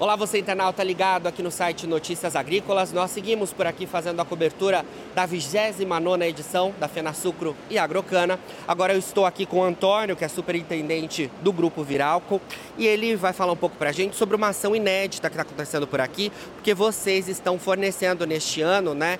Olá, você internauta ligado aqui no site Notícias Agrícolas. Nós seguimos por aqui fazendo a cobertura da 29ª edição da Fenasucro e Agrocana. Agora eu estou aqui com o Antônio, que é superintendente do Grupo Viralco, e ele vai falar um pouco para a gente sobre uma ação inédita que está acontecendo por aqui, porque vocês estão fornecendo neste ano, né,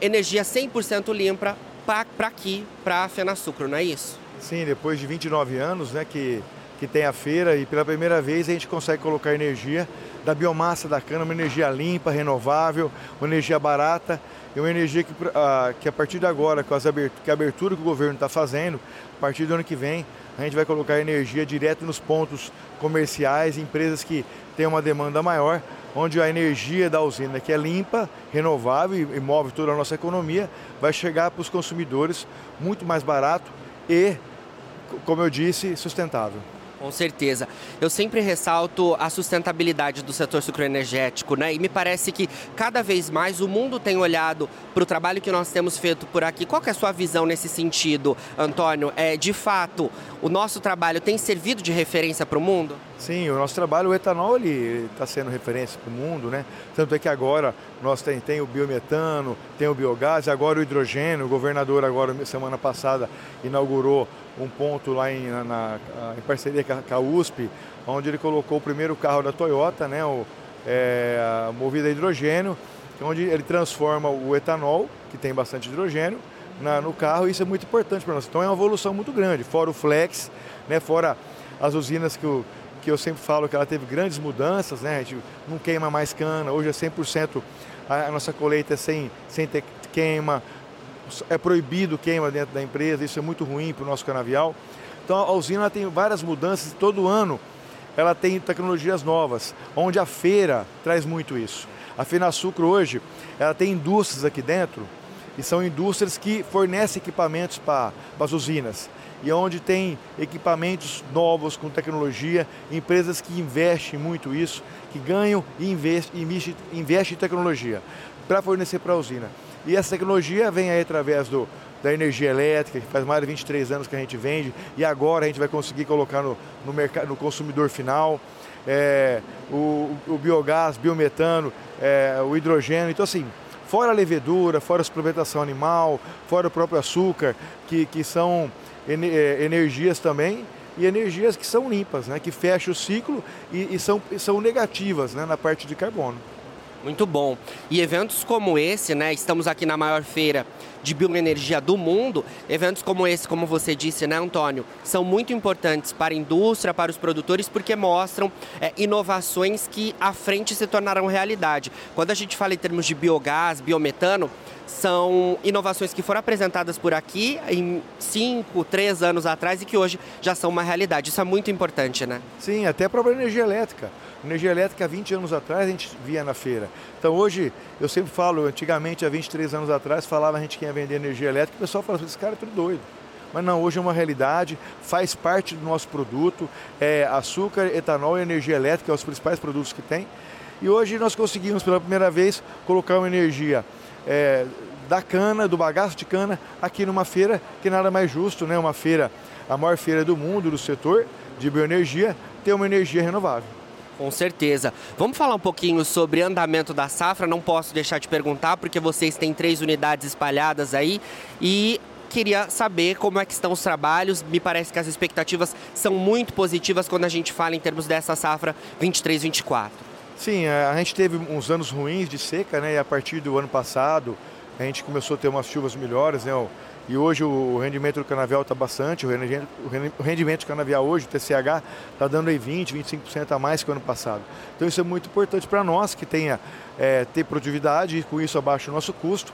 energia 100% limpa para aqui, para a Fenasucro, não é isso? Sim, depois de 29 anos, né, que que tem a feira e pela primeira vez a gente consegue colocar energia da biomassa da cana, uma energia limpa, renovável, uma energia barata e uma energia que, a, que a partir de agora, com as abertura, que a abertura que o governo está fazendo, a partir do ano que vem, a gente vai colocar energia direto nos pontos comerciais, empresas que têm uma demanda maior, onde a energia da usina, que é limpa, renovável e move toda a nossa economia, vai chegar para os consumidores muito mais barato e, como eu disse, sustentável. Com certeza. Eu sempre ressalto a sustentabilidade do setor sucroenergético, né? E me parece que cada vez mais o mundo tem olhado para o trabalho que nós temos feito por aqui. Qual é a sua visão nesse sentido, Antônio? É, de fato, o nosso trabalho tem servido de referência para o mundo? Sim, o nosso trabalho, o etanol, ele está sendo referência para o mundo, né? Tanto é que agora nós tem, tem o biometano, tem o biogás, agora o hidrogênio. O governador agora, semana passada, inaugurou um ponto lá em, na, em parceria com a USP, onde ele colocou o primeiro carro da Toyota, né, o, é, movido a hidrogênio, onde ele transforma o etanol, que tem bastante hidrogênio, na, no carro, e isso é muito importante para nós. Então é uma evolução muito grande, fora o flex, né, fora as usinas que, o, que eu sempre falo que ela teve grandes mudanças, né, a gente não queima mais cana, hoje é 100%, a, nossa colheita é sem, sem ter queima, é proibido queima dentro da empresa, isso é muito ruim para o nosso canavial. Então a usina tem várias mudanças, todo ano ela tem tecnologias novas, onde a feira traz muito isso. A Fenasucro hoje, ela tem indústrias aqui dentro, e são indústrias que fornecem equipamentos para as usinas. E onde tem equipamentos novos com tecnologia, empresas que investem muito isso, que ganham e investem, investem, investem em tecnologia para fornecer para a usina. E essa tecnologia vem aí através do, da energia elétrica, que faz mais de 23 anos que a gente vende, e agora a gente vai conseguir colocar no, no, mercado, no consumidor final. É, o, o, biogás, biometano, é, o hidrogênio. Então, assim, fora a levedura, fora a suplementação animal, fora o próprio açúcar, que, que são é, energias também, e energias que são limpas, né, que fecham o ciclo e, e são, são negativas né, na parte de carbono. Muito bom. E eventos como esse, né? Estamos aqui na maior feira de bioenergia do mundo. Eventos como esse, como você disse, né, Antônio, são muito importantes para a indústria, para os produtores, porque mostram é, inovações que à frente se tornarão realidade. Quando a gente fala em termos de biogás, biometano, são inovações que foram apresentadas por aqui em cinco, três anos atrás e que hoje já são uma realidade. Isso é muito importante, né? Sim, até a própria energia elétrica. Energia elétrica, há 20 anos atrás, a gente via na feira. Então hoje, eu sempre falo, antigamente, há 23 anos atrás, falava a gente que ia vender energia elétrica, o pessoal falava, esse cara é tudo doido. Mas não, hoje é uma realidade, faz parte do nosso produto, é açúcar, etanol e energia elétrica, são os principais produtos que tem. E hoje nós conseguimos pela primeira vez colocar uma energia é, da cana, do bagaço de cana, aqui numa feira que nada mais justo, né? Uma feira, a maior feira do mundo do setor de bioenergia, ter uma energia renovável. Com certeza. Vamos falar um pouquinho sobre andamento da safra. Não posso deixar de perguntar, porque vocês têm três unidades espalhadas aí e queria saber como é que estão os trabalhos. Me parece que as expectativas são muito positivas quando a gente fala em termos dessa safra 23-24. Sim, é, a gente teve uns anos ruins de seca, né? E a partir do ano passado a gente começou a ter umas chuvas melhores, né? E hoje o rendimento do canavial está bastante, o rendimento, do canavial hoje, o TCH, está dando aí 20%, 25% a mais que o ano passado. Então isso é muito importante para nós, que tenha é, ter produtividade e com isso abaixa o nosso custo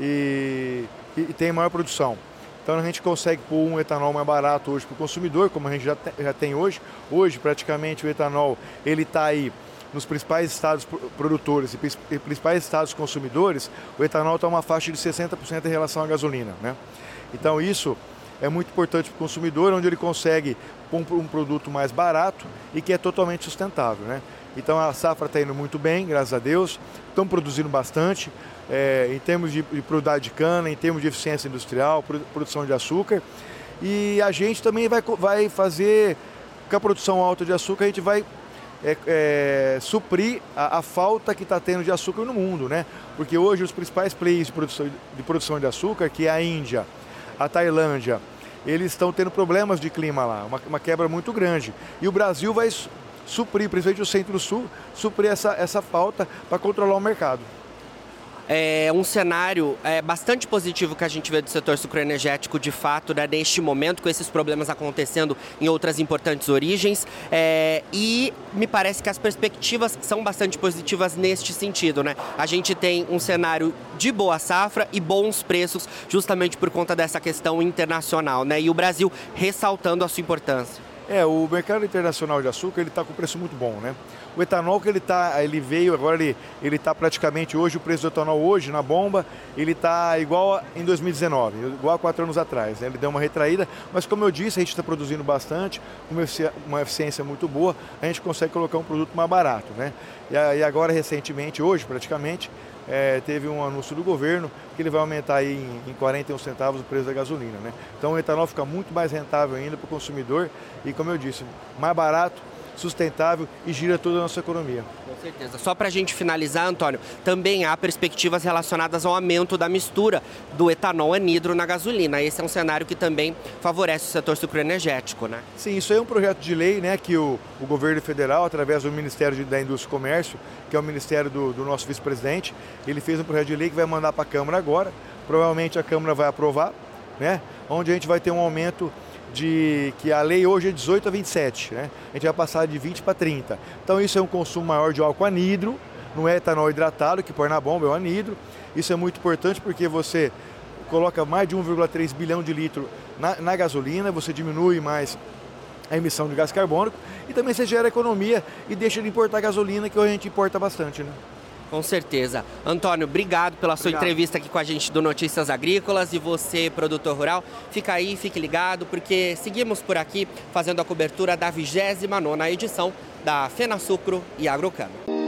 e, e, e tem maior produção. Então a gente consegue pôr um etanol mais barato hoje para o consumidor, como a gente já, te, já tem hoje. Hoje praticamente o etanol ele está aí nos principais estados produtores e principais estados consumidores, o etanol está uma faixa de 60% em relação à gasolina. Né? Então isso é muito importante para o consumidor, onde ele consegue um, produto mais barato e que é totalmente sustentável. Né? Então a safra está indo muito bem, graças a Deus, estão produzindo bastante. É, em termos de, de produtividade de cana, em termos de eficiência industrial, produção de açúcar. E a gente também vai, vai fazer, com a produção alta de açúcar, a gente vai é, é, suprir a, a, falta que está tendo de açúcar no mundo, né? Porque hoje os principais players de produção, de produção de açúcar, que é a Índia, a Tailândia, eles estão tendo problemas de clima lá, uma, uma quebra muito grande. E o Brasil vai suprir, principalmente o Centro-Sul, suprir essa, essa falta para controlar o mercado é um cenário é, bastante positivo que a gente vê do setor sucroenergético de fato, né, neste momento, com esses problemas acontecendo em outras importantes origens. É, e me parece que as perspectivas são bastante positivas neste sentido. Né? A gente tem um cenário de boa safra e bons preços, justamente por conta dessa questão internacional. Né? E o Brasil ressaltando a sua importância. É, o mercado internacional de açúcar ele está com preço muito bom, né? O etanol que ele tá, ele veio agora ele ele está praticamente hoje o preço do etanol hoje na bomba ele está igual a, em 2019, igual a quatro anos atrás. Né? Ele deu uma retraída, mas como eu disse a gente está produzindo bastante, uma, uma eficiência muito boa, a gente consegue colocar um produto mais barato, né? E, e agora recentemente hoje praticamente é, teve um anúncio do governo que ele vai aumentar aí em, em 41 centavos o preço da gasolina. Né? Então o etanol fica muito mais rentável ainda para o consumidor e, como eu disse, mais barato sustentável e gira toda a nossa economia. Com certeza. Só para a gente finalizar, Antônio, também há perspectivas relacionadas ao aumento da mistura do etanol anidro na gasolina. Esse é um cenário que também favorece o setor sucroenergético, né? Sim, isso aí é um projeto de lei né, que o, o governo federal, através do Ministério da Indústria e Comércio, que é o ministério do, do nosso vice-presidente, ele fez um projeto de lei que vai mandar para a Câmara agora. Provavelmente a Câmara vai aprovar, né? Onde a gente vai ter um aumento de que a lei hoje é 18 a 27, né? A gente vai passar de 20 para 30. Então isso é um consumo maior de álcool anidro, não é etanol hidratado que põe na bomba, é o anidro. Isso é muito importante porque você coloca mais de 1,3 bilhão de litro na, na gasolina, você diminui mais a emissão de gás carbônico e também você gera economia e deixa de importar gasolina, que hoje a gente importa bastante, né? Com certeza. Antônio, obrigado pela sua obrigado. entrevista aqui com a gente do Notícias Agrícolas e você, produtor rural. Fica aí, fique ligado, porque seguimos por aqui fazendo a cobertura da 29 edição da Fena Sucro e Agrocano.